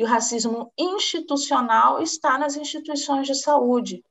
E o racismo institucional está nas instituições de saúde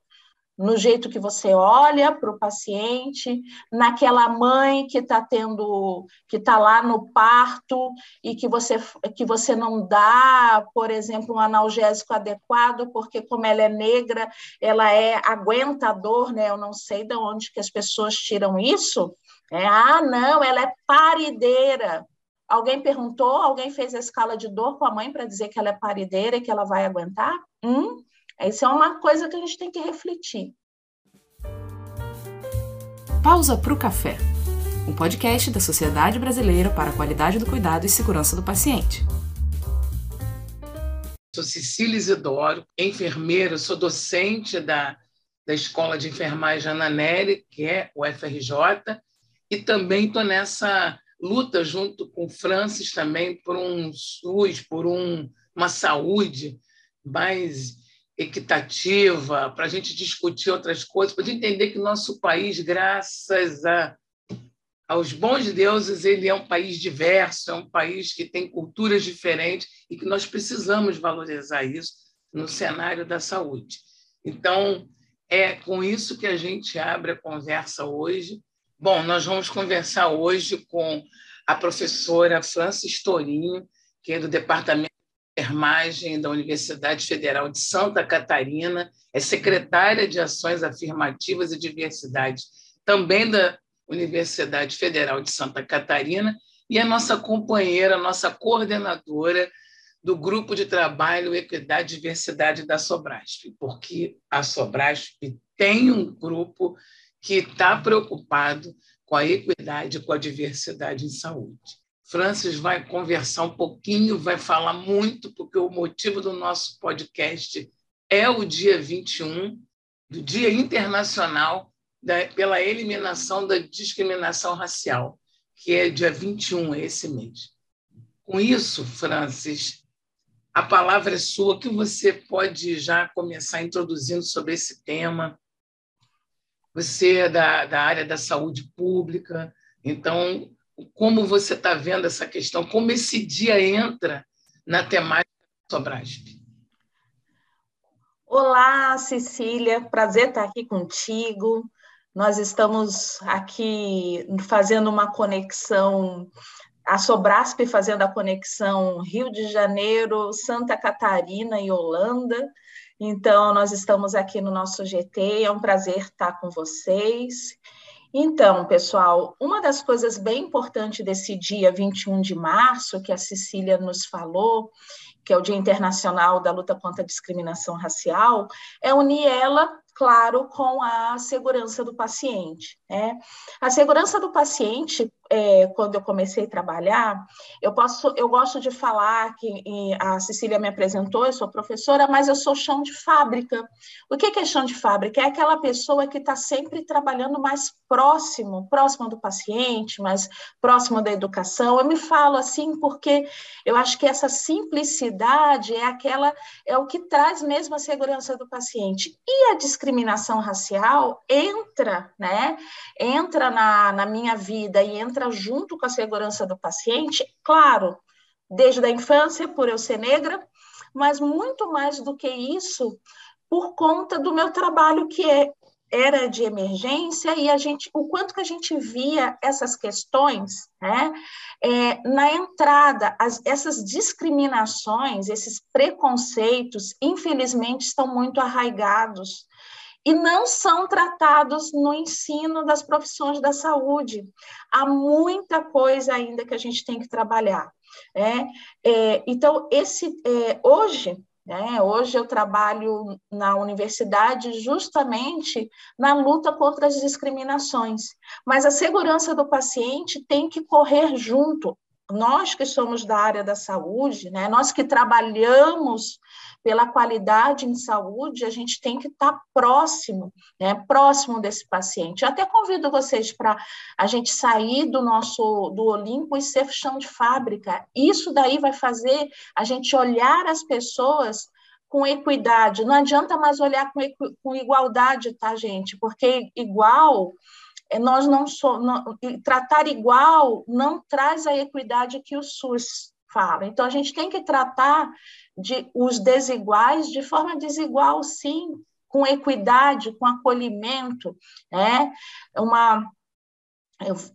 no jeito que você olha para o paciente, naquela mãe que está tendo, que está lá no parto e que você, que você não dá, por exemplo, um analgésico adequado, porque como ela é negra, ela é aguentador, né? Eu não sei de onde que as pessoas tiram isso. É, ah, não, ela é parideira. Alguém perguntou, alguém fez a escala de dor com a mãe para dizer que ela é parideira e que ela vai aguentar? Hum? Isso é uma coisa que a gente tem que refletir. Pausa para o Café, um podcast da Sociedade Brasileira para a Qualidade do Cuidado e Segurança do Paciente. Sou Cecília Isidoro, enfermeira, sou docente da, da Escola de Enfermagem Ana Nery, que é o FRJ, e também estou nessa luta junto com Francis também por um SUS, por um, uma saúde mais equitativa, para a gente discutir outras coisas, para entender que o nosso país, graças a, aos bons deuses, ele é um país diverso, é um país que tem culturas diferentes e que nós precisamos valorizar isso no cenário da saúde. Então, é com isso que a gente abre a conversa hoje. Bom, nós vamos conversar hoje com a professora Francis Torinho, que é do Departamento enfermagem da Universidade Federal de Santa Catarina, é secretária de Ações Afirmativas e Diversidade, também da Universidade Federal de Santa Catarina, e é nossa companheira, nossa coordenadora do grupo de trabalho Equidade e Diversidade da Sobrasp, porque a Sobrasp tem um grupo que está preocupado com a equidade com a diversidade em saúde. Francis vai conversar um pouquinho, vai falar muito, porque o motivo do nosso podcast é o dia 21, do Dia Internacional da, pela Eliminação da Discriminação Racial, que é dia 21, esse mês. Com isso, Francis, a palavra é sua, que você pode já começar introduzindo sobre esse tema. Você é da, da área da saúde pública, então como você está vendo essa questão, como esse dia entra na temática da Sobrasp. Olá, Cecília, prazer estar aqui contigo. Nós estamos aqui fazendo uma conexão, a Sobrasp fazendo a conexão Rio de Janeiro, Santa Catarina e Holanda. Então, nós estamos aqui no nosso GT, é um prazer estar com vocês. Então, pessoal, uma das coisas bem importantes desse dia 21 de março, que a Cecília nos falou, que é o Dia Internacional da Luta contra a Discriminação Racial, é unir ela claro, com a segurança do paciente. Né? A segurança do paciente, é, quando eu comecei a trabalhar, eu posso, eu gosto de falar que a Cecília me apresentou, eu sou professora, mas eu sou chão de fábrica. O que é chão de fábrica? É aquela pessoa que está sempre trabalhando mais próximo, próximo do paciente, mais próximo da educação. Eu me falo assim porque eu acho que essa simplicidade é aquela, é o que traz mesmo a segurança do paciente. E a discriminação discriminação racial entra, né? Entra na, na minha vida e entra junto com a segurança do paciente, claro, desde a infância, por eu ser negra, mas muito mais do que isso, por conta do meu trabalho que é era de emergência e a gente, o quanto que a gente via essas questões, né, é, na entrada, as, essas discriminações, esses preconceitos, infelizmente, estão muito arraigados e não são tratados no ensino das profissões da saúde. Há muita coisa ainda que a gente tem que trabalhar. Né? É, então, esse é, hoje, né, hoje eu trabalho na universidade justamente na luta contra as discriminações, mas a segurança do paciente tem que correr junto. Nós que somos da área da saúde, né, nós que trabalhamos pela qualidade em saúde, a gente tem que estar próximo, né, próximo desse paciente. Eu até convido vocês para a gente sair do nosso do Olimpo e ser chão de fábrica. Isso daí vai fazer a gente olhar as pessoas com equidade. Não adianta mais olhar com, com igualdade, tá, gente? Porque igual é, nós não somos tratar igual não traz a equidade que o SUS fala. Então a gente tem que tratar de, os desiguais de forma desigual, sim, com equidade, com acolhimento, né? Uma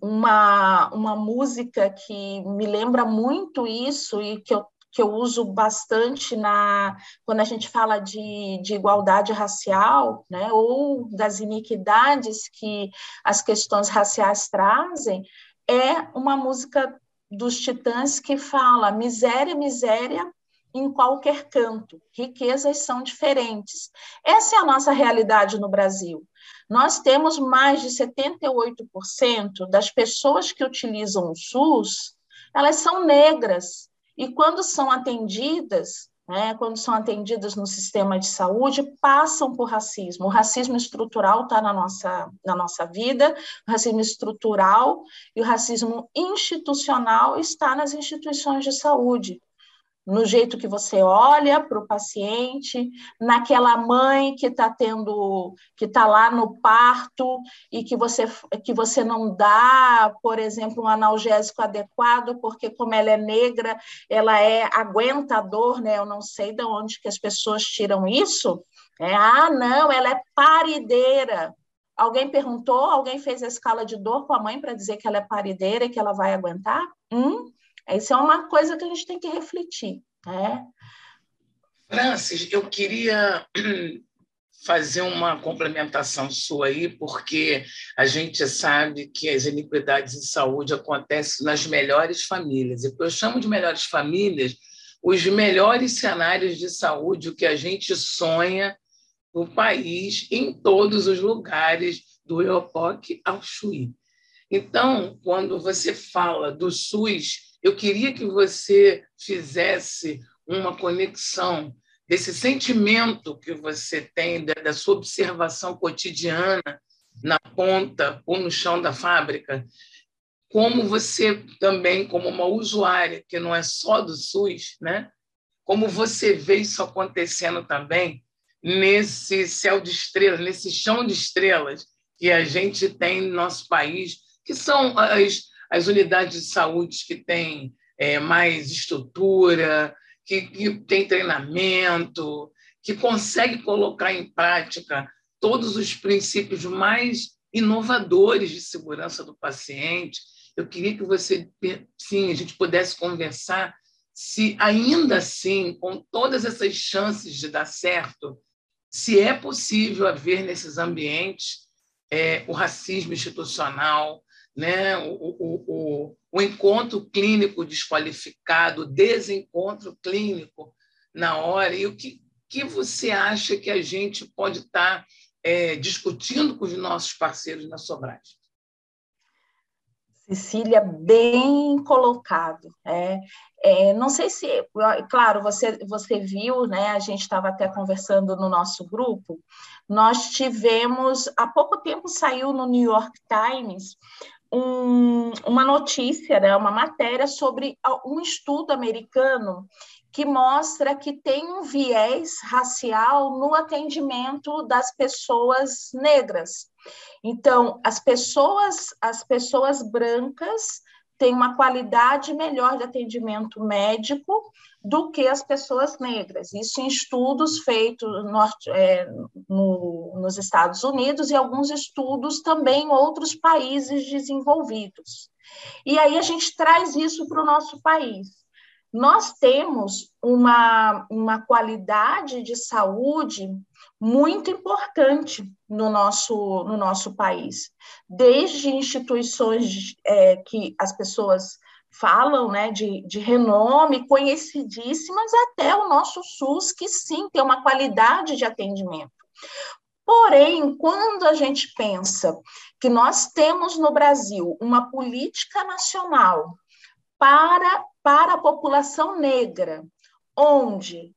uma, uma música que me lembra muito isso e que eu, que eu uso bastante na quando a gente fala de, de igualdade racial, né, ou das iniquidades que as questões raciais trazem, é uma música dos Titãs que fala miséria, miséria, em qualquer canto. Riquezas são diferentes. Essa é a nossa realidade no Brasil. Nós temos mais de 78% das pessoas que utilizam o SUS, elas são negras. E quando são atendidas, né, quando são atendidas no sistema de saúde, passam por racismo. O racismo estrutural está na nossa, na nossa vida, o racismo estrutural e o racismo institucional está nas instituições de saúde no jeito que você olha para o paciente, naquela mãe que está tendo, que está lá no parto e que você, que você não dá, por exemplo, um analgésico adequado, porque como ela é negra, ela é aguenta a dor, né? Eu não sei de onde que as pessoas tiram isso. É, ah, não, ela é parideira. Alguém perguntou, alguém fez a escala de dor com a mãe para dizer que ela é parideira e que ela vai aguentar? Hum? Isso é uma coisa que a gente tem que refletir. Né? Francis, eu queria fazer uma complementação sua aí, porque a gente sabe que as iniquidades em saúde acontecem nas melhores famílias. E eu chamo de melhores famílias os melhores cenários de saúde, o que a gente sonha no país, em todos os lugares, do EOPOC ao Chuí. Então, quando você fala do SUS eu queria que você fizesse uma conexão desse sentimento que você tem, da sua observação cotidiana na ponta ou no chão da fábrica, como você também, como uma usuária que não é só do SUS, né? como você vê isso acontecendo também nesse céu de estrelas, nesse chão de estrelas que a gente tem no nosso país, que são as, as unidades de saúde que têm é, mais estrutura, que, que tem treinamento, que consegue colocar em prática todos os princípios mais inovadores de segurança do paciente. Eu queria que você, sim, a gente pudesse conversar se ainda assim, com todas essas chances de dar certo, se é possível haver nesses ambientes é, o racismo institucional, né? o, o, o, o encontro clínico desqualificado, o desencontro clínico na hora. E o que, que você acha que a gente pode estar é, discutindo com os nossos parceiros na Sobragem? Cecília, bem colocado. É, é, não sei se, claro, você, você viu, né? A gente estava até conversando no nosso grupo. Nós tivemos, há pouco tempo saiu no New York Times um, uma notícia, né, uma matéria sobre um estudo americano que mostra que tem um viés racial no atendimento das pessoas negras. Então, as pessoas, as pessoas brancas têm uma qualidade melhor de atendimento médico do que as pessoas negras. Isso em estudos feitos no, é, no, nos Estados Unidos e alguns estudos também em outros países desenvolvidos. E aí a gente traz isso para o nosso país. Nós temos uma, uma qualidade de saúde muito importante no nosso, no nosso país, desde instituições é, que as pessoas falam né, de, de renome, conhecidíssimas, até o nosso SUS, que sim tem uma qualidade de atendimento. Porém, quando a gente pensa que nós temos no Brasil uma política nacional para, para a população negra, onde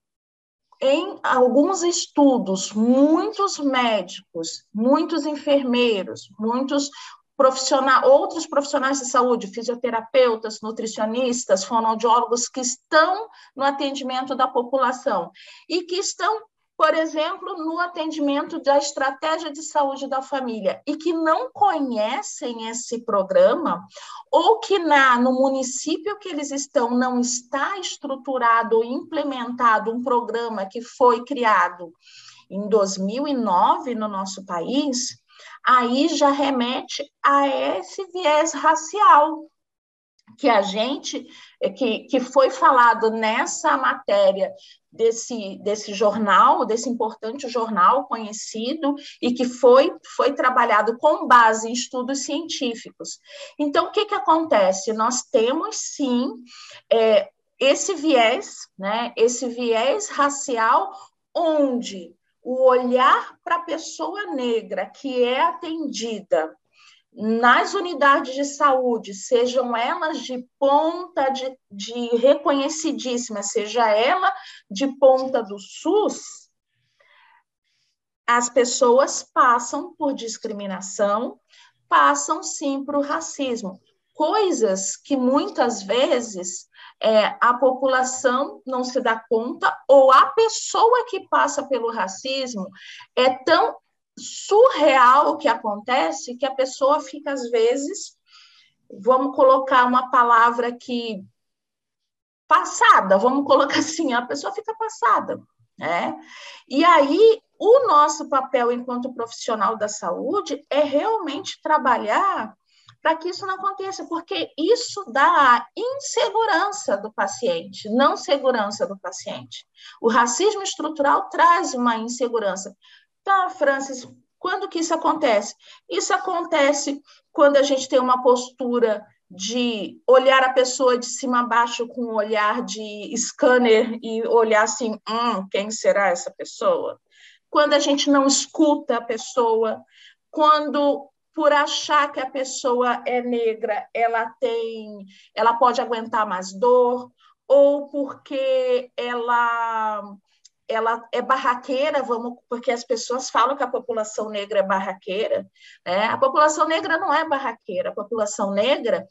em alguns estudos, muitos médicos, muitos enfermeiros, muitos profissional, outros profissionais de saúde, fisioterapeutas, nutricionistas, fonoaudiólogos que estão no atendimento da população e que estão por exemplo, no atendimento da estratégia de saúde da família e que não conhecem esse programa, ou que na, no município que eles estão não está estruturado ou implementado um programa que foi criado em 2009 no nosso país, aí já remete a esse viés racial que a gente que, que foi falado nessa matéria desse, desse jornal, desse importante jornal conhecido e que foi, foi trabalhado com base em estudos científicos. Então, o que, que acontece? Nós temos, sim, é, esse viés, né, esse viés racial, onde o olhar para a pessoa negra que é atendida nas unidades de saúde, sejam elas de ponta de, de reconhecidíssima, seja ela de ponta do SUS, as pessoas passam por discriminação, passam sim por racismo. Coisas que muitas vezes é, a população não se dá conta, ou a pessoa que passa pelo racismo é tão surreal o que acontece que a pessoa fica, às vezes, vamos colocar uma palavra que passada, vamos colocar assim, a pessoa fica passada, né? E aí o nosso papel enquanto profissional da saúde é realmente trabalhar para que isso não aconteça, porque isso dá insegurança do paciente, não segurança do paciente. O racismo estrutural traz uma insegurança. Tá, Francis, quando que isso acontece? Isso acontece quando a gente tem uma postura de olhar a pessoa de cima a baixo com um olhar de scanner e olhar assim, hum, quem será essa pessoa? Quando a gente não escuta a pessoa, quando por achar que a pessoa é negra, ela tem, ela pode aguentar mais dor, ou porque ela ela é barraqueira, vamos, porque as pessoas falam que a população negra é barraqueira. Né? A população negra não é barraqueira. A população negra,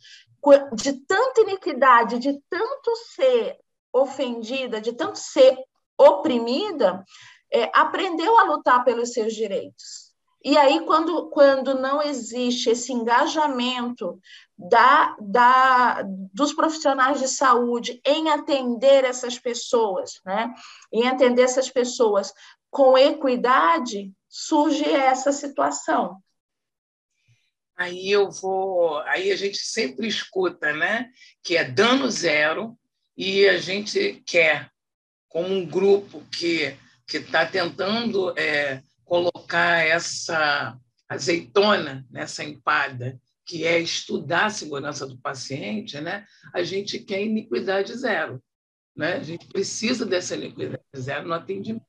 de tanta iniquidade, de tanto ser ofendida, de tanto ser oprimida, é, aprendeu a lutar pelos seus direitos. E aí, quando, quando não existe esse engajamento da, da, dos profissionais de saúde em atender essas pessoas, né? em atender essas pessoas com equidade, surge essa situação. Aí eu vou, aí a gente sempre escuta, né, que é dano zero e a gente quer, como um grupo que que está tentando é, colocar essa azeitona nessa empada, que é estudar a segurança do paciente, né? a gente quer iniquidade zero. Né? A gente precisa dessa iniquidade zero no atendimento.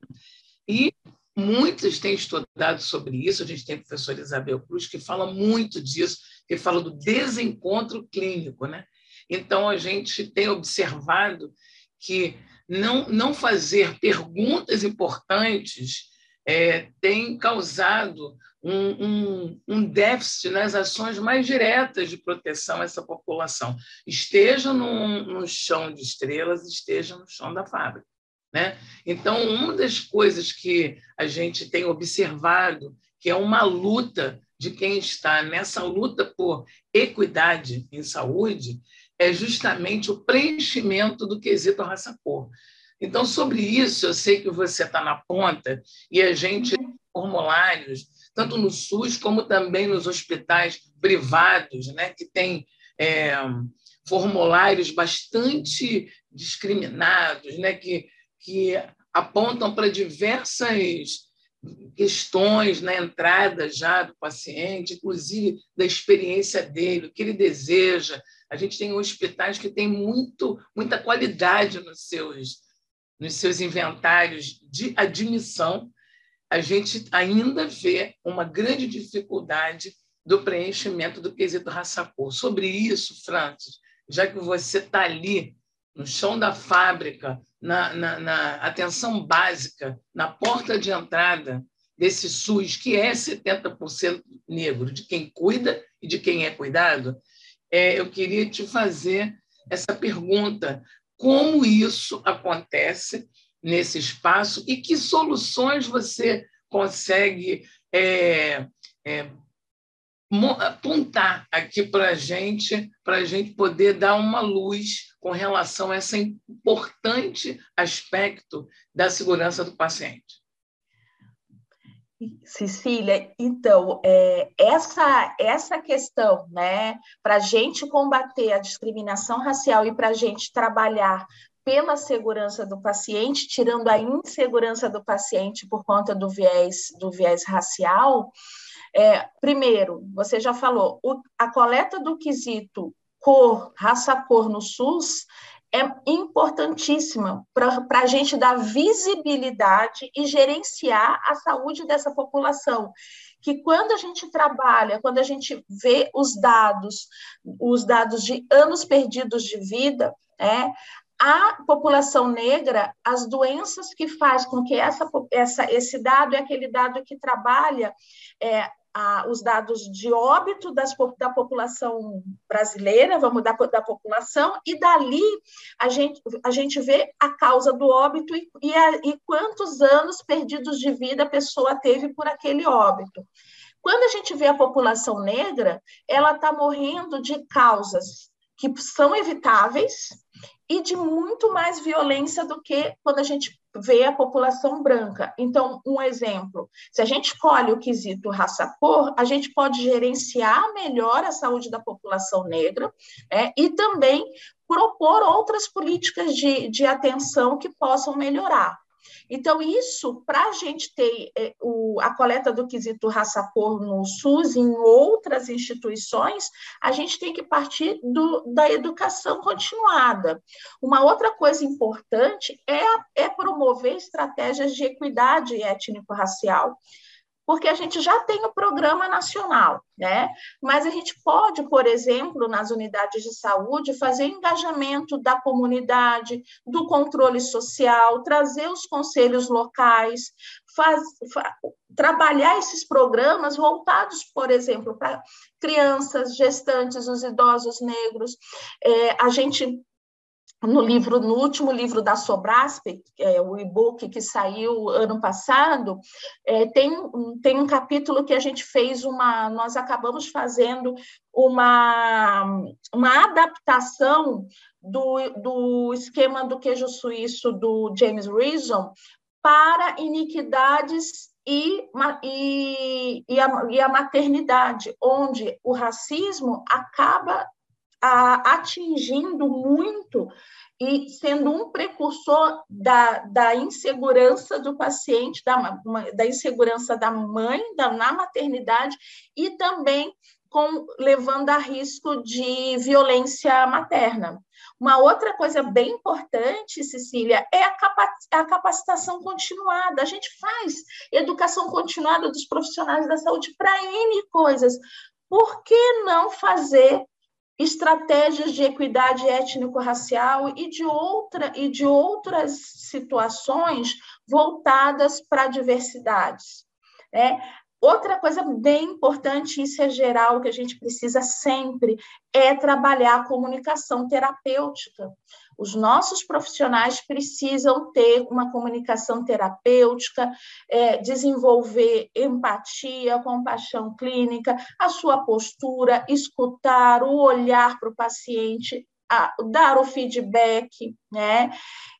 E muitos têm estudado sobre isso, a gente tem a professora Isabel Cruz, que fala muito disso, que fala do desencontro clínico. Né? Então, a gente tem observado que não, não fazer perguntas importantes é, tem causado um, um, um, déficit nas ações mais diretas de proteção a essa população, esteja no, no chão de estrelas, esteja no chão da fábrica. Né? Então, uma das coisas que a gente tem observado, que é uma luta de quem está nessa luta por equidade em saúde, é justamente o preenchimento do quesito raça-cor. Então, sobre isso, eu sei que você está na ponta e a gente tem formulários, tanto no SUS como também nos hospitais privados, né, que tem é, formulários bastante discriminados, né, que, que apontam para diversas questões na entrada já do paciente, inclusive da experiência dele, o que ele deseja. A gente tem hospitais que têm muito, muita qualidade nos seus nos seus inventários de admissão, a gente ainda vê uma grande dificuldade do preenchimento do quesito raça-cor. Sobre isso, Francis, já que você está ali no chão da fábrica, na, na, na, atenção básica, na porta de entrada desse SUS, que é 70% negro, de quem cuida e de quem é cuidado, é, eu queria te fazer essa pergunta como isso acontece nesse espaço e que soluções você consegue é, é, apontar aqui para a gente, para a gente poder dar uma luz com relação a esse importante aspecto da segurança do paciente. Cecília, então, é, essa, essa questão, né, para a gente combater a discriminação racial e para a gente trabalhar pela segurança do paciente, tirando a insegurança do paciente por conta do viés, do viés racial, é, primeiro, você já falou, o, a coleta do quesito cor, raça-cor no SUS é importantíssima para a gente dar visibilidade e gerenciar a saúde dessa população. Que quando a gente trabalha, quando a gente vê os dados, os dados de anos perdidos de vida, é, a população negra, as doenças que faz com que essa, essa, esse dado é aquele dado que trabalha é, os dados de óbito das, da população brasileira, vamos dar da população, e dali a gente, a gente vê a causa do óbito e, e, a, e quantos anos perdidos de vida a pessoa teve por aquele óbito. Quando a gente vê a população negra, ela está morrendo de causas que são evitáveis e de muito mais violência do que quando a gente vê a população branca. Então, um exemplo: se a gente escolhe o quesito raça-cor, a gente pode gerenciar melhor a saúde da população negra né, e também propor outras políticas de, de atenção que possam melhorar. Então, isso, para a gente ter é, o, a coleta do quesito raça-cor no SUS e em outras instituições, a gente tem que partir do, da educação continuada. Uma outra coisa importante é, é promover estratégias de equidade étnico-racial porque a gente já tem o programa nacional, né? Mas a gente pode, por exemplo, nas unidades de saúde, fazer engajamento da comunidade, do controle social, trazer os conselhos locais, faz, fa, trabalhar esses programas voltados, por exemplo, para crianças, gestantes, os idosos negros. É, a gente no livro, no último livro da Sobrasp, é o e-book que saiu ano passado, é, tem, tem um capítulo que a gente fez uma, nós acabamos fazendo uma, uma adaptação do, do esquema do queijo suíço do James Reason para iniquidades e, e, e, a, e a maternidade, onde o racismo acaba atingindo muito e sendo um precursor da, da insegurança do paciente, da, da insegurança da mãe da, na maternidade e também com, levando a risco de violência materna. Uma outra coisa bem importante, Cecília, é a, a capacitação continuada. A gente faz educação continuada dos profissionais da saúde para N coisas. Por que não fazer estratégias de equidade étnico-racial e de outra e de outras situações voltadas para diversidades. Né? Outra coisa bem importante, isso é geral, que a gente precisa sempre, é trabalhar a comunicação terapêutica. Os nossos profissionais precisam ter uma comunicação terapêutica, é, desenvolver empatia, compaixão clínica, a sua postura, escutar, o olhar para o paciente, a, dar o feedback, né?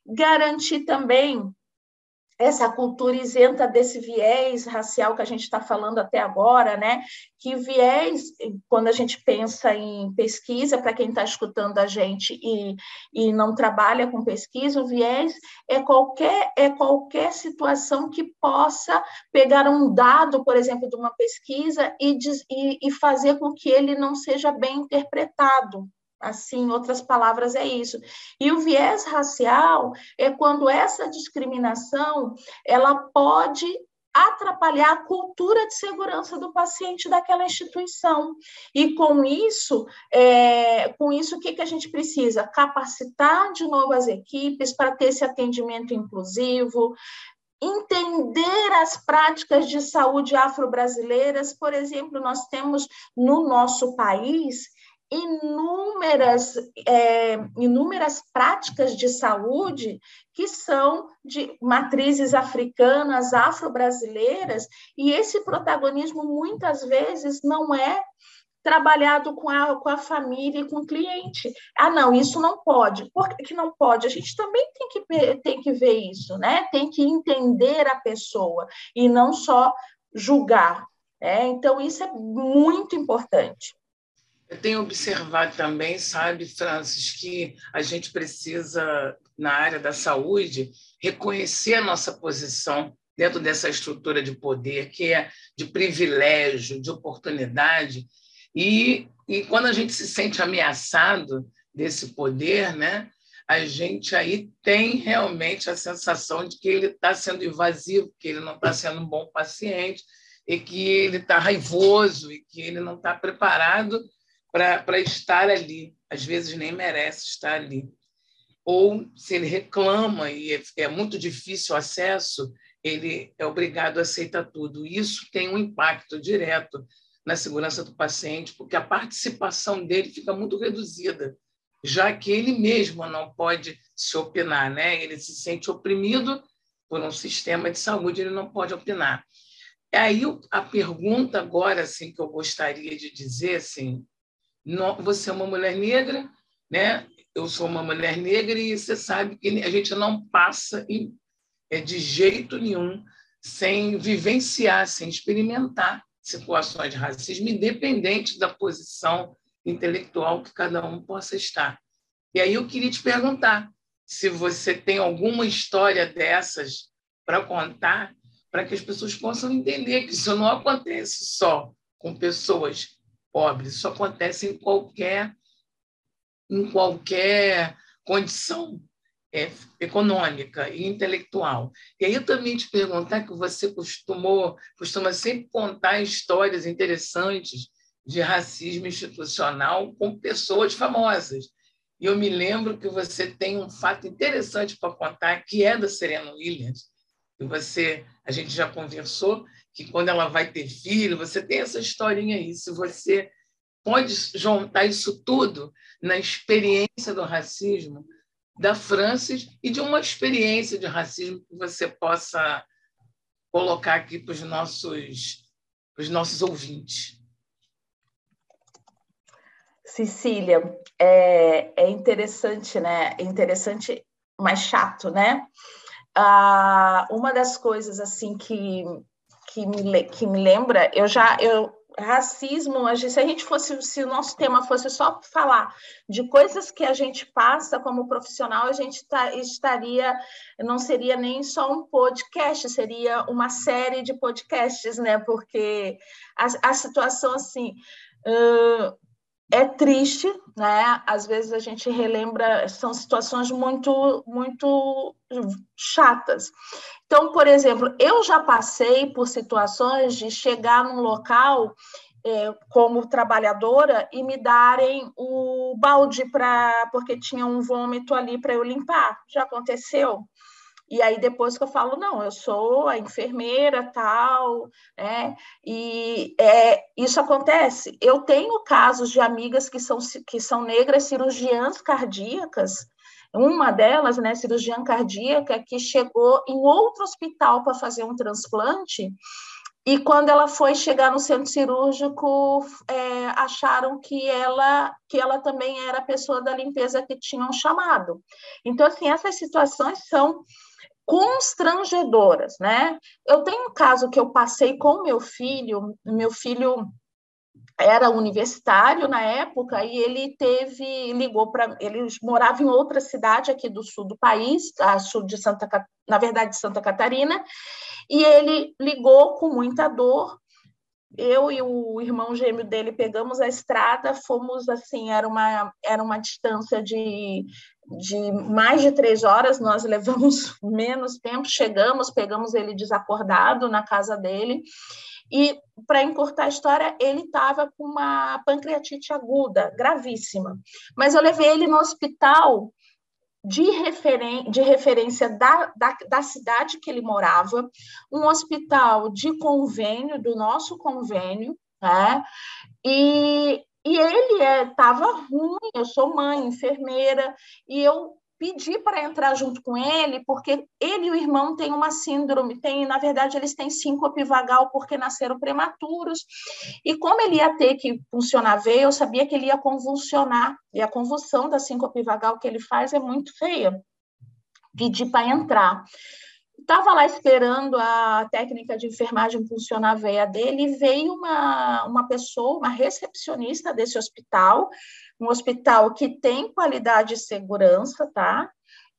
Garantir também essa cultura isenta desse viés racial que a gente está falando até agora, né? Que viés, quando a gente pensa em pesquisa, para quem está escutando a gente e, e não trabalha com pesquisa, o viés é qualquer, é qualquer situação que possa pegar um dado, por exemplo, de uma pesquisa e, e, e fazer com que ele não seja bem interpretado, Assim, outras palavras, é isso. E o viés racial é quando essa discriminação ela pode atrapalhar a cultura de segurança do paciente daquela instituição. E com isso, é, com isso, o que, que a gente precisa? Capacitar de novo as equipes para ter esse atendimento inclusivo, entender as práticas de saúde afro-brasileiras. Por exemplo, nós temos no nosso país inúmeras, é, inúmeras práticas de saúde que são de matrizes africanas, afro-brasileiras, e esse protagonismo muitas vezes não é trabalhado com a, com a família e com o cliente. Ah, não, isso não pode. Por que não pode? A gente também tem que, tem que ver isso, né? Tem que entender a pessoa e não só julgar. Né? Então, isso é muito importante. Eu tenho observado também, sabe, Francis, que a gente precisa, na área da saúde, reconhecer a nossa posição dentro dessa estrutura de poder, que é de privilégio, de oportunidade, e, e quando a gente se sente ameaçado desse poder, né, a gente aí tem realmente a sensação de que ele está sendo invasivo, que ele não está sendo um bom paciente, e que ele está raivoso, e que ele não está preparado para estar ali. Às vezes nem merece estar ali. Ou se ele reclama e é, é muito difícil o acesso, ele é obrigado a aceitar tudo. Isso tem um impacto direto na segurança do paciente, porque a participação dele fica muito reduzida, já que ele mesmo não pode se opinar, né? Ele se sente oprimido por um sistema de saúde, ele não pode opinar. Aí a pergunta agora assim que eu gostaria de dizer assim, você é uma mulher negra, né? Eu sou uma mulher negra e você sabe que a gente não passa é, de jeito nenhum sem vivenciar, sem experimentar situações de racismo, independente da posição intelectual que cada um possa estar. E aí eu queria te perguntar se você tem alguma história dessas para contar, para que as pessoas possam entender que isso não acontece só com pessoas pobres, isso acontece em qualquer em qualquer condição é, econômica e intelectual. E aí eu também te perguntar que você costumou, costuma sempre contar histórias interessantes de racismo institucional com pessoas famosas. E eu me lembro que você tem um fato interessante para contar, que é da Serena Williams. E você, a gente já conversou que quando ela vai ter filho, você tem essa historinha aí. Se você pode juntar isso tudo na experiência do racismo, da Francis e de uma experiência de racismo que você possa colocar aqui para os nossos, os nossos ouvintes. Cecília, é, é interessante, né? É interessante, mas chato, né? Ah, uma das coisas assim que, que, me, que me lembra, eu já eu racismo, se a gente fosse, se o nosso tema fosse só falar de coisas que a gente passa como profissional, a gente tá, estaria, não seria nem só um podcast, seria uma série de podcasts, né? Porque a, a situação assim. Uh, é triste, né? Às vezes a gente relembra, são situações muito, muito chatas. Então, por exemplo, eu já passei por situações de chegar num local é, como trabalhadora e me darem o balde para porque tinha um vômito ali para eu limpar. Já aconteceu? E aí depois que eu falo, não, eu sou a enfermeira, tal, né? E é, isso acontece. Eu tenho casos de amigas que são, que são negras cirurgiãs cardíacas, uma delas, né, cirurgiã cardíaca, que chegou em outro hospital para fazer um transplante, e quando ela foi chegar no centro cirúrgico, é, acharam que ela, que ela também era a pessoa da limpeza que tinham chamado. Então, assim, essas situações são constrangedoras, né? Eu tenho um caso que eu passei com meu filho, meu filho era universitário na época e ele teve ligou para ele morava em outra cidade aqui do sul do país, a sul de Santa na verdade de Santa Catarina, e ele ligou com muita dor. Eu e o irmão gêmeo dele pegamos a estrada, fomos assim, era uma era uma distância de de mais de três horas, nós levamos menos tempo, chegamos, pegamos ele desacordado na casa dele, e para encurtar a história, ele estava com uma pancreatite aguda, gravíssima. Mas eu levei ele no hospital de, referen de referência da, da, da, cidade que ele morava, um hospital de convênio, do nosso convênio, né? E E ele estava é, ruim, eu sou mãe, enfermeira, e eu pedi para entrar junto com ele, porque ele e o irmão têm uma síndrome, tem, na verdade, eles têm síncope vagal porque nasceram prematuros, e como ele ia ter que funcionar veia, eu sabia que ele ia convulsionar, e a convulsão da síncope vagal que ele faz é muito feia. Pedi para entrar. Estava lá esperando a técnica de enfermagem funcionar a veia dele, veio uma, uma pessoa, uma recepcionista desse hospital, um hospital que tem qualidade e segurança, tá?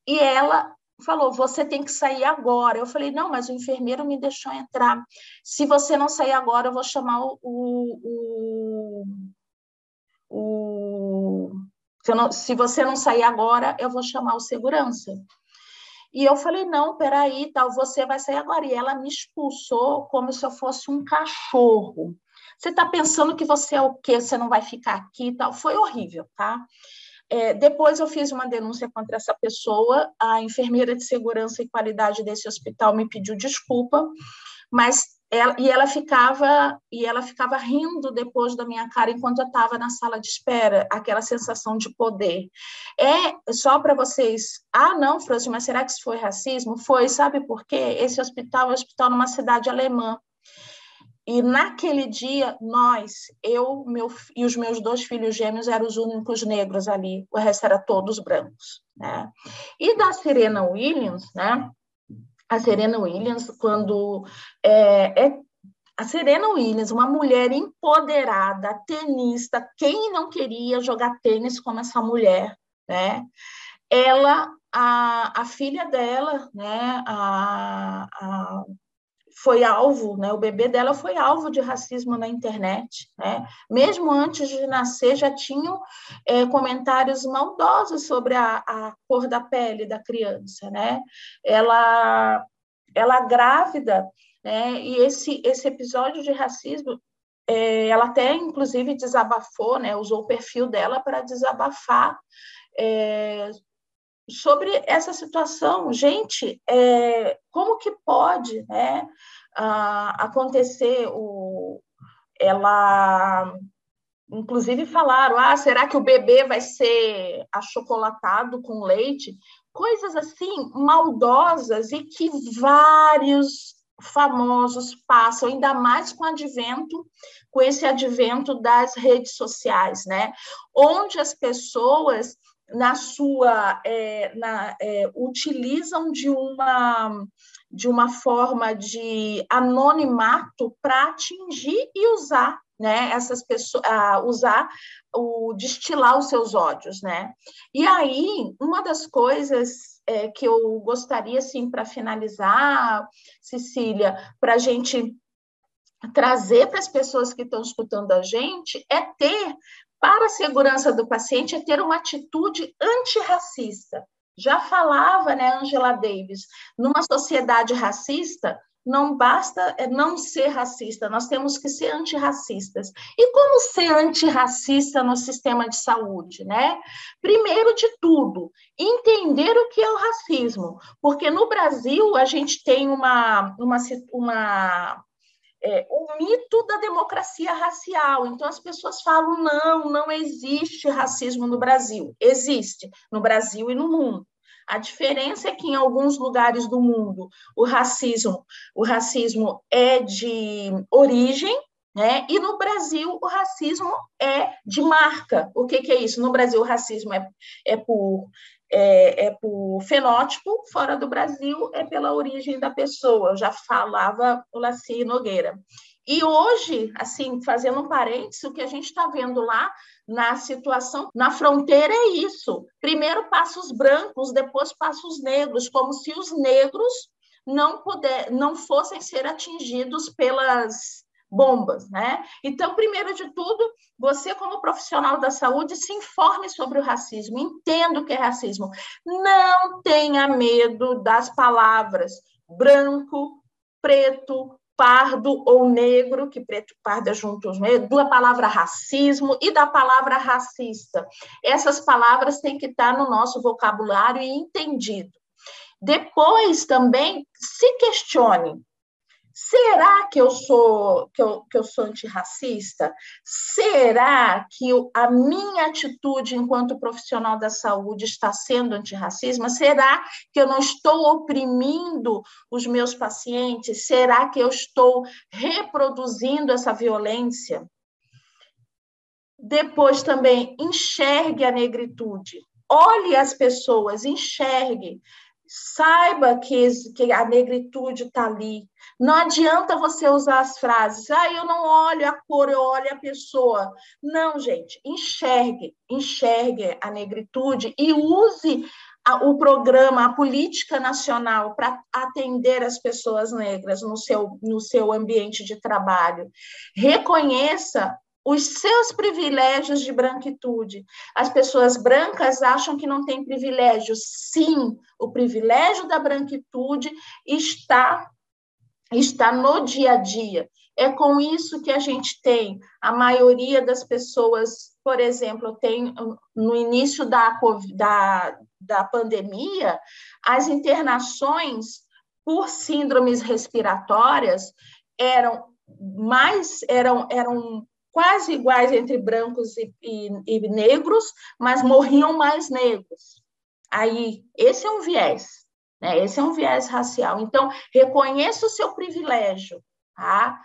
E ela falou: você tem que sair agora. Eu falei: não, mas o enfermeiro me deixou entrar. Se você não sair agora, eu vou chamar o. o, o se, não, se você não sair agora, eu vou chamar o segurança. E eu falei, não, peraí, tal, você vai sair agora. E ela me expulsou como se eu fosse um cachorro. Você está pensando que você é o quê? Você não vai ficar aqui tal. Foi horrível, tá? É, depois eu fiz uma denúncia contra essa pessoa, a enfermeira de segurança e qualidade desse hospital me pediu desculpa, mas ela, e ela ficava e ela ficava rindo depois da minha cara enquanto eu estava na sala de espera, aquela sensação de poder. É só para vocês, ah, não, Franci, mas será que isso foi racismo? Foi, sabe por quê? Esse hospital é um hospital numa cidade alemã. E naquele dia, nós, eu meu, e os meus dois filhos gêmeos eram os únicos negros ali, o resto era todos brancos. Né? E da Serena Williams, né? A Serena Williams, quando é, é a Serena Williams, uma mulher empoderada, tenista, quem não queria jogar tênis como essa mulher, né? Ela, a, a filha dela, né? A, a foi alvo, né? O bebê dela foi alvo de racismo na internet, né? Mesmo antes de nascer já tinham é, comentários maldosos sobre a, a, cor da pele da criança, né? Ela, ela grávida, né? E esse esse episódio de racismo é, ela até inclusive desabafou, né? Usou o perfil dela para desabafar é, sobre essa situação. Gente, é, como que pode né, acontecer o, ela inclusive falaram, ah, será que o bebê vai ser achocolatado com leite? Coisas assim maldosas e que vários famosos passam, ainda mais com advento, com esse advento das redes sociais, né? Onde as pessoas na sua é, na, é, utilizam de uma de uma forma de anonimato para atingir e usar né essas pessoas usar o destilar os seus ódios né? E aí uma das coisas é, que eu gostaria assim para finalizar Cecília para a gente trazer para as pessoas que estão escutando a gente é ter para a segurança do paciente é ter uma atitude antirracista. Já falava, né, Angela Davis, numa sociedade racista, não basta é, não ser racista, nós temos que ser antirracistas. E como ser antirracista no sistema de saúde, né? Primeiro de tudo, entender o que é o racismo, porque no Brasil a gente tem uma, uma, uma é, o mito da democracia racial. Então, as pessoas falam: não, não existe racismo no Brasil. Existe no Brasil e no mundo. A diferença é que em alguns lugares do mundo o racismo, o racismo é de origem, né? E no Brasil o racismo é de marca. O que, que é isso? No Brasil o racismo é, é por é, é por fenótipo, fora do Brasil é pela origem da pessoa, eu já falava o Laci Nogueira. E hoje, assim, fazendo um parênteses, o que a gente está vendo lá na situação na fronteira é isso. Primeiro passa os brancos, depois passa os negros, como se os negros não puder, não fossem ser atingidos pelas bombas, né? Então, primeiro de tudo, você como profissional da saúde se informe sobre o racismo, entenda o que é racismo. Não tenha medo das palavras branco, preto, pardo ou negro, que preto e pardo é juntos mesmo, da palavra racismo e da palavra racista. Essas palavras têm que estar no nosso vocabulário e entendido. Depois também se questione Será que eu sou que eu, que eu sou antirracista? Será que a minha atitude enquanto profissional da saúde está sendo antirracista? Será que eu não estou oprimindo os meus pacientes? Será que eu estou reproduzindo essa violência? Depois também enxergue a negritude. Olhe as pessoas, enxergue. Saiba que, que a negritude está ali. Não adianta você usar as frases, ah, eu não olho a cor, eu olho a pessoa. Não, gente, enxergue, enxergue a negritude e use a, o programa, a política nacional para atender as pessoas negras no seu, no seu ambiente de trabalho. Reconheça os seus privilégios de branquitude. As pessoas brancas acham que não tem privilégio. Sim, o privilégio da branquitude está está no dia a dia. É com isso que a gente tem a maioria das pessoas, por exemplo, tem no início da, da, da pandemia, as internações por síndromes respiratórias eram mais eram, eram quase iguais entre brancos e, e, e negros, mas morriam mais negros. Aí, esse é um viés, né? Esse é um viés racial. Então, reconheça o seu privilégio, tá?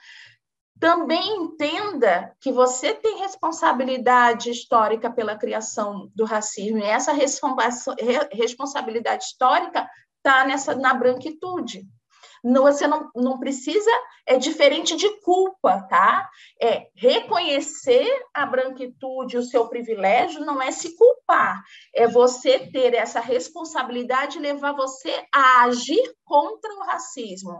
Também entenda que você tem responsabilidade histórica pela criação do racismo, e essa responsabilidade histórica está nessa na branquitude, você não, não precisa, é diferente de culpa, tá? É reconhecer a branquitude, o seu privilégio, não é se culpar, é você ter essa responsabilidade e levar você a agir contra o racismo.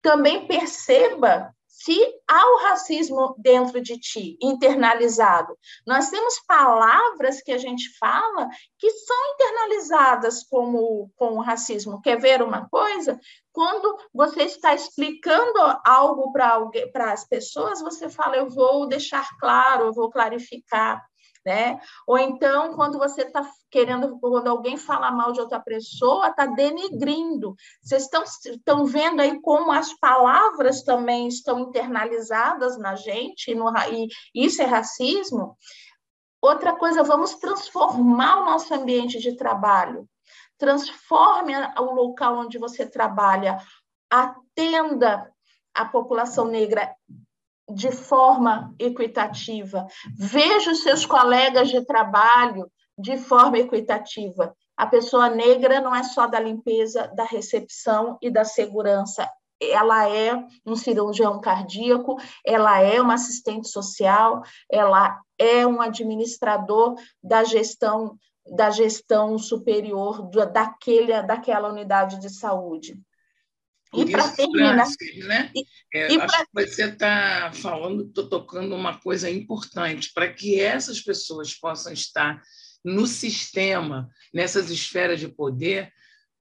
Também perceba se há o racismo dentro de ti, internalizado. Nós temos palavras que a gente fala que são internalizadas como com o racismo. Quer ver uma coisa? Quando você está explicando algo para as pessoas, você fala, eu vou deixar claro, eu vou clarificar né? Ou então, quando você está querendo, quando alguém fala mal de outra pessoa, está denigrindo. Vocês estão, estão vendo aí como as palavras também estão internalizadas na gente, no, e isso é racismo? Outra coisa, vamos transformar o nosso ambiente de trabalho. Transforme o local onde você trabalha, atenda a população negra de forma equitativa. Veja os seus colegas de trabalho de forma equitativa. A pessoa negra não é só da limpeza, da recepção e da segurança. Ela é um cirurgião cardíaco, ela é uma assistente social, ela é um administrador da gestão da gestão superior daquele, daquela unidade de saúde. E para terminar. Né? E, é, e acho pra... que você está falando, estou tocando uma coisa importante, para que essas pessoas possam estar no sistema, nessas esferas de poder,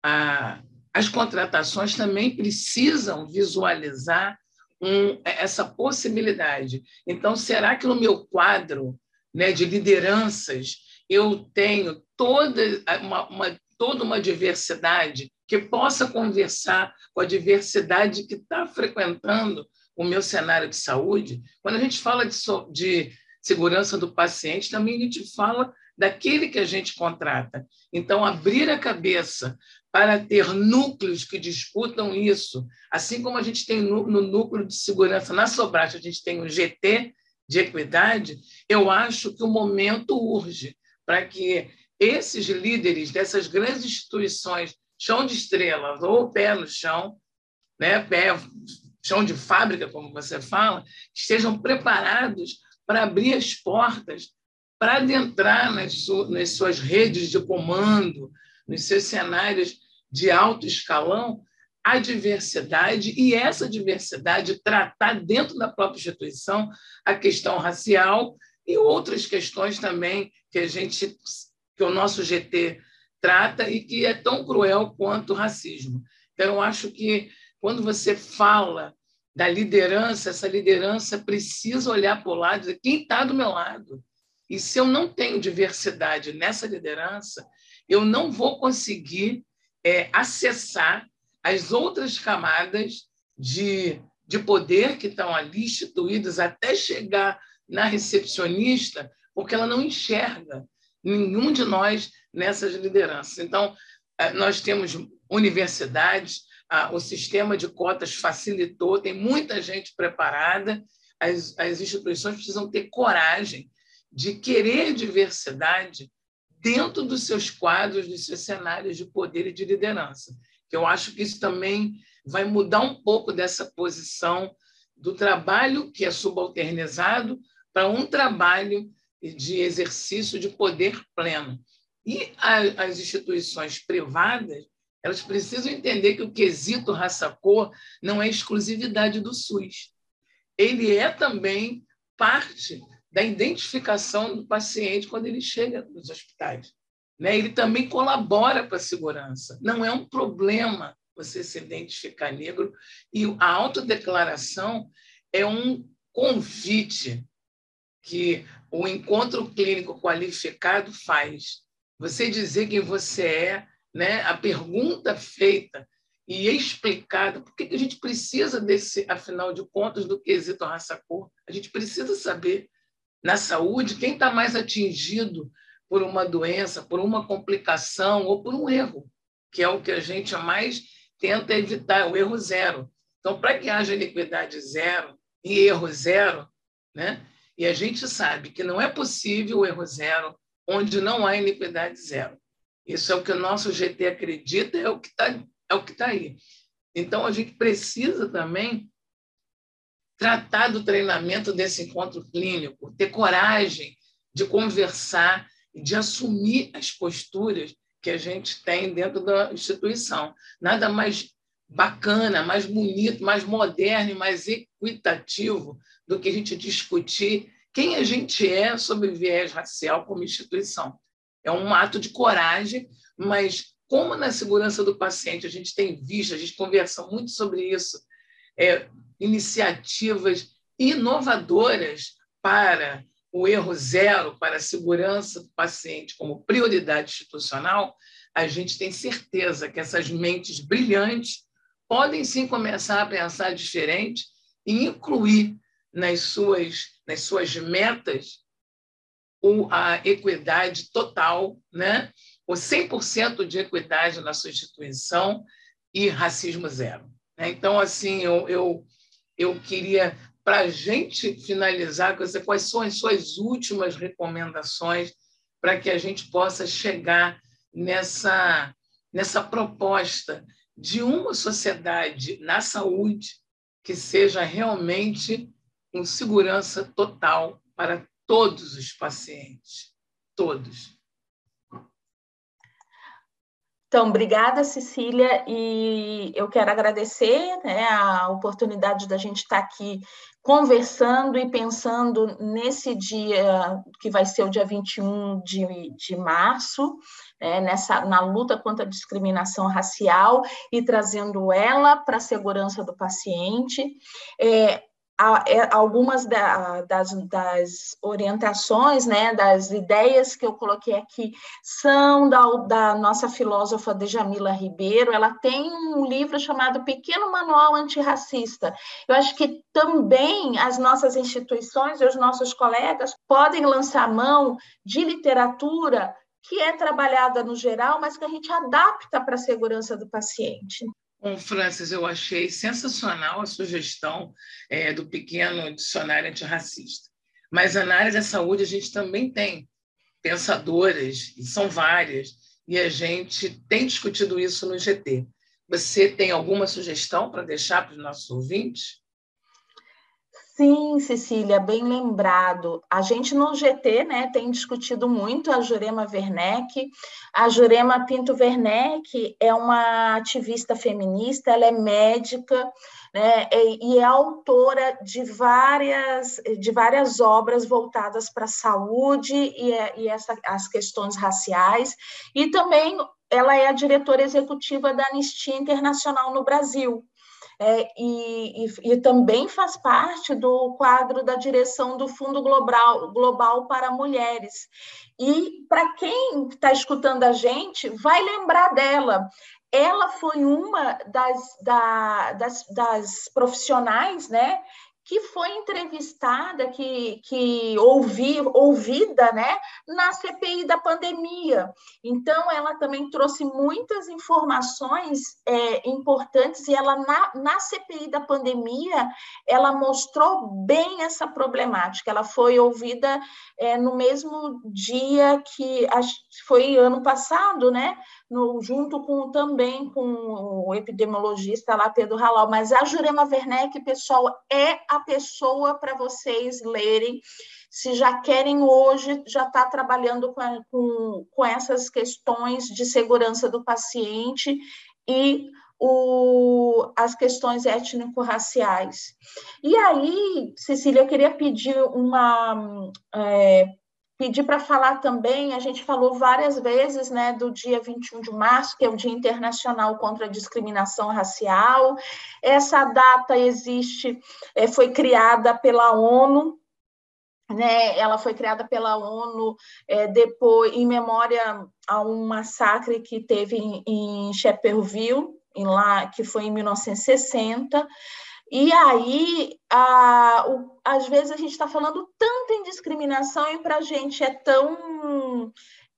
a, as contratações também precisam visualizar um, essa possibilidade. Então, será que no meu quadro né, de lideranças eu tenho toda uma, uma toda uma diversidade que possa conversar com a diversidade que está frequentando o meu cenário de saúde. Quando a gente fala de, so, de segurança do paciente, também a gente fala daquele que a gente contrata. Então, abrir a cabeça para ter núcleos que disputam isso, assim como a gente tem no, no núcleo de segurança na Sobrate, a gente tem o GT de equidade, eu acho que o momento urge para que esses líderes dessas grandes instituições chão de estrelas ou pé no chão, né, pé, chão de fábrica, como você fala, estejam preparados para abrir as portas, para adentrar nas, su nas suas redes de comando, nos seus cenários de alto escalão, a diversidade e essa diversidade tratar dentro da própria instituição a questão racial e outras questões também que a gente que o nosso GT trata e que é tão cruel quanto o racismo. Então, eu acho que quando você fala da liderança, essa liderança precisa olhar para o lado e dizer quem está do meu lado. E se eu não tenho diversidade nessa liderança, eu não vou conseguir é, acessar as outras camadas de de poder que estão ali instituídos até chegar na recepcionista, porque ela não enxerga nenhum de nós nessas lideranças. Então, eh, nós temos universidades, o sistema de cotas facilitou, tem muita gente preparada, as, as instituições precisam ter coragem de querer diversidade dentro dos seus quadros, dos seus cenários de poder e de liderança. Eu acho que isso também vai mudar um pouco dessa posição do trabalho que é subalternizado para um trabalho de exercício de poder pleno. E as instituições privadas, elas precisam entender que o quesito raça-cor não é exclusividade do SUS. Ele é também parte da identificação do paciente quando ele chega nos hospitais. Né? Ele também colabora para a segurança. Não é um problema você se identificar negro. E a autodeclaração é um convite que o encontro clínico qualificado faz. Você dizer quem você é, né? a pergunta feita e explicada, por que a gente precisa desse, afinal de contas, do quesito raça-cor? A gente precisa saber, na saúde, quem está mais atingido por uma doença, por uma complicação ou por um erro, que é o que a gente mais tenta evitar, o erro zero. Então, para que haja iniquidade zero e erro zero, né? E a gente sabe que não é possível o erro zero onde não há iniquidade zero. Isso é o que o nosso GT acredita, é o que está é o que está aí. Então, a gente precisa também tratar do treinamento desse encontro clínico, ter coragem de conversar e de assumir as posturas que a gente tem dentro da instituição. Nada mais bacana, mais bonito, mais moderno e mais equitativo do que a gente discutir quem a gente é sob viés racial como instituição. É um ato de coragem, mas como na segurança do paciente a gente tem visto, a gente conversa muito sobre isso, é, iniciativas inovadoras para o erro zero, para a segurança do paciente como prioridade institucional, a gente tem certeza que essas mentes brilhantes podem sim começar a pensar diferente e incluir nas suas, nas suas metas a equidade total, né? o 100% de equidade na sua instituição e racismo zero. Né? Então, assim, eu, eu, eu queria, para a gente finalizar, quais são as suas últimas recomendações para que a gente possa chegar nessa, nessa proposta de uma sociedade na saúde que seja realmente com segurança total para todos os pacientes, todos. Então, obrigada, Cecília, e eu quero agradecer né, a oportunidade da gente estar aqui conversando e pensando nesse dia, que vai ser o dia 21 de, de março, né, nessa, na luta contra a discriminação racial e trazendo ela para a segurança do paciente. É, algumas da, das, das, orientações, né, das ideias que eu coloquei aqui são da, da, nossa filósofa Djamila Ribeiro. Ela tem um livro chamado Pequeno Manual Antirracista. Eu acho que também as nossas instituições e os nossos colegas podem lançar mão de literatura que é trabalhada no geral, mas que a gente adapta para a segurança do paciente. Bom, Francis, eu achei sensacional a sugestão é, do pequeno dicionário antirracista. Mas na área da saúde a gente também tem pensadoras, e são várias, e a gente tem discutido isso no GT. Você tem alguma sugestão para deixar para os nossos ouvintes? Sim, Cecília, bem lembrado. A gente no GT né, tem discutido muito a Jurema Werneck. A Jurema Pinto Werneck é uma ativista feminista, ela é médica né, e é autora de várias, de várias obras voltadas para a saúde e, e essa, as questões raciais, e também ela é a diretora executiva da Anistia Internacional no Brasil é, e, e, e, também faz parte do quadro da direção do Fundo Global, Global para Mulheres. E para quem está escutando a gente, vai lembrar dela. ela foi uma das, da, das, das profissionais, né, que foi entrevistada, que, que ouvi, ouvida né, na CPI da pandemia. Então, ela também trouxe muitas informações é, importantes e ela, na, na CPI da pandemia, ela mostrou bem essa problemática. Ela foi ouvida é, no mesmo dia que foi ano passado, né? No, junto com também com o epidemiologista lá, Pedro Halal, mas a Jurema Werneck, pessoal, é a pessoa para vocês lerem. Se já querem hoje, já está trabalhando com, com, com essas questões de segurança do paciente e o, as questões étnico-raciais. E aí, Cecília, eu queria pedir uma. É, pedir para falar também, a gente falou várias vezes né, do dia 21 de março, que é o Dia Internacional contra a Discriminação Racial. Essa data existe, é, foi criada pela ONU, né, ela foi criada pela ONU é, depois em memória a um massacre que teve em, em Shepherdville, em lá, que foi em 1960. E aí, a, o, às vezes a gente está falando tanto em discriminação e para a gente é tão,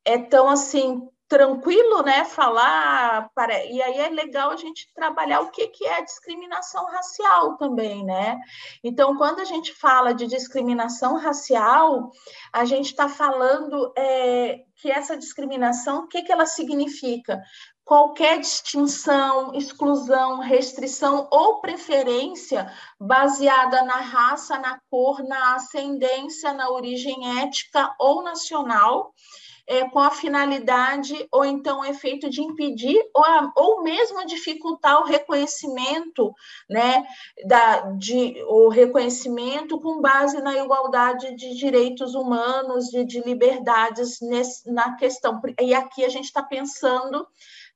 é tão assim tranquilo, né? Falar para e aí é legal a gente trabalhar o que, que é discriminação racial também, né? Então, quando a gente fala de discriminação racial, a gente está falando é, que essa discriminação, o que, que ela significa? qualquer distinção, exclusão, restrição ou preferência baseada na raça, na cor, na ascendência, na origem ética ou nacional, é, com a finalidade ou então o efeito de impedir ou, a, ou mesmo dificultar o reconhecimento, né, da, de, o reconhecimento com base na igualdade de direitos humanos, de, de liberdades nesse, na questão. E aqui a gente está pensando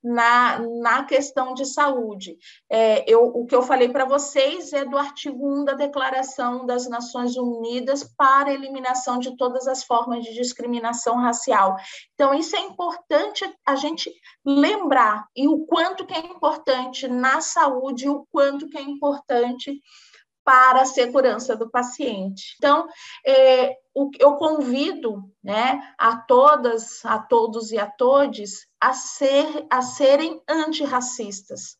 na, na questão de saúde. É, eu, o que eu falei para vocês é do artigo 1 da Declaração das Nações Unidas para a eliminação de todas as formas de discriminação racial. Então, isso é importante a gente lembrar, e o quanto que é importante na saúde, o quanto que é importante para a segurança do paciente. Então, é, eu convido né, a todas, a todos e a todes a, ser, a serem antirracistas.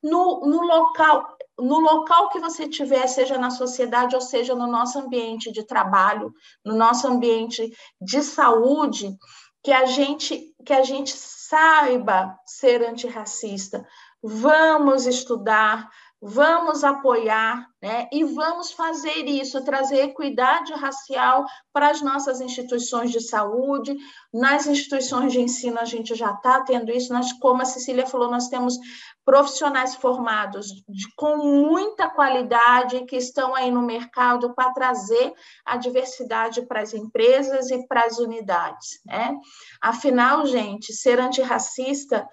No, no, local, no local que você tiver, seja na sociedade ou seja no nosso ambiente de trabalho, no nosso ambiente de saúde, que a gente, que a gente saiba ser antirracista. Vamos estudar, vamos apoiar né, e vamos fazer isso, trazer equidade racial para as nossas instituições de saúde, nas instituições de ensino a gente já está tendo isso, nós, como a Cecília falou, nós temos profissionais formados de, com muita qualidade que estão aí no mercado para trazer a diversidade para as empresas e para as unidades. Né? Afinal, gente, ser antirracista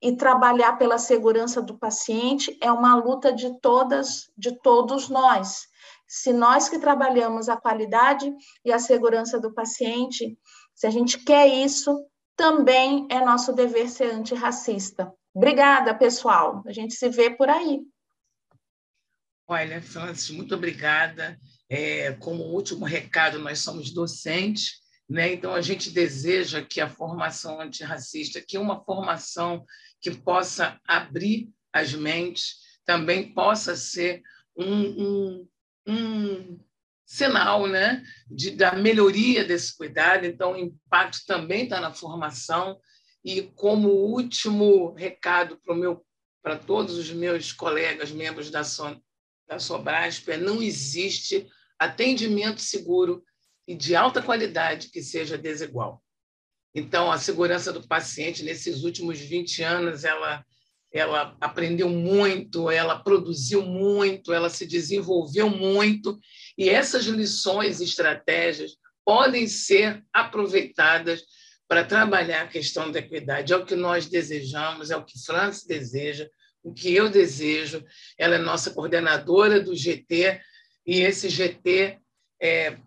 e trabalhar pela segurança do paciente é uma luta de todas, de todos nós. Se nós que trabalhamos a qualidade e a segurança do paciente, se a gente quer isso, também é nosso dever ser antirracista. Obrigada, pessoal. A gente se vê por aí. Olha, Francis, muito obrigada. É, como último recado, nós somos docentes né? Então, a gente deseja que a formação antirracista, que uma formação que possa abrir as mentes, também possa ser um, um, um sinal né? de, da melhoria desse cuidado. Então, o impacto também está na formação. E, como último recado para, todos os meus colegas, membros da, so, da Sobrasp, é não existe atendimento seguro e de alta qualidade que seja desigual. Então, a segurança do paciente, nesses últimos 20 anos, ela, ela aprendeu muito, ela produziu muito, ela se desenvolveu muito, e essas lições e estratégias podem ser aproveitadas para trabalhar a questão da equidade. É o que nós desejamos, é o que França deseja, o que eu desejo. Ela é nossa coordenadora do GT, e esse GT é,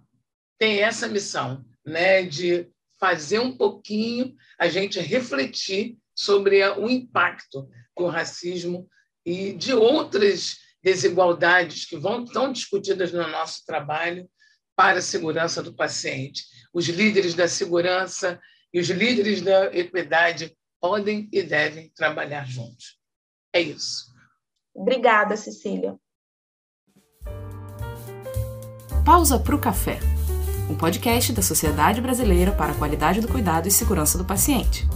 tem essa missão, né, de fazer um pouquinho a gente refletir sobre o impacto que o racismo e de outras desigualdades que vão tão discutidas no nosso trabalho para a segurança do paciente. Os líderes da segurança e os líderes da equidade podem e devem trabalhar juntos. É isso. Obrigada, Cecília. Pausa para o café. Um podcast da Sociedade Brasileira para a Qualidade do Cuidado e Segurança do Paciente.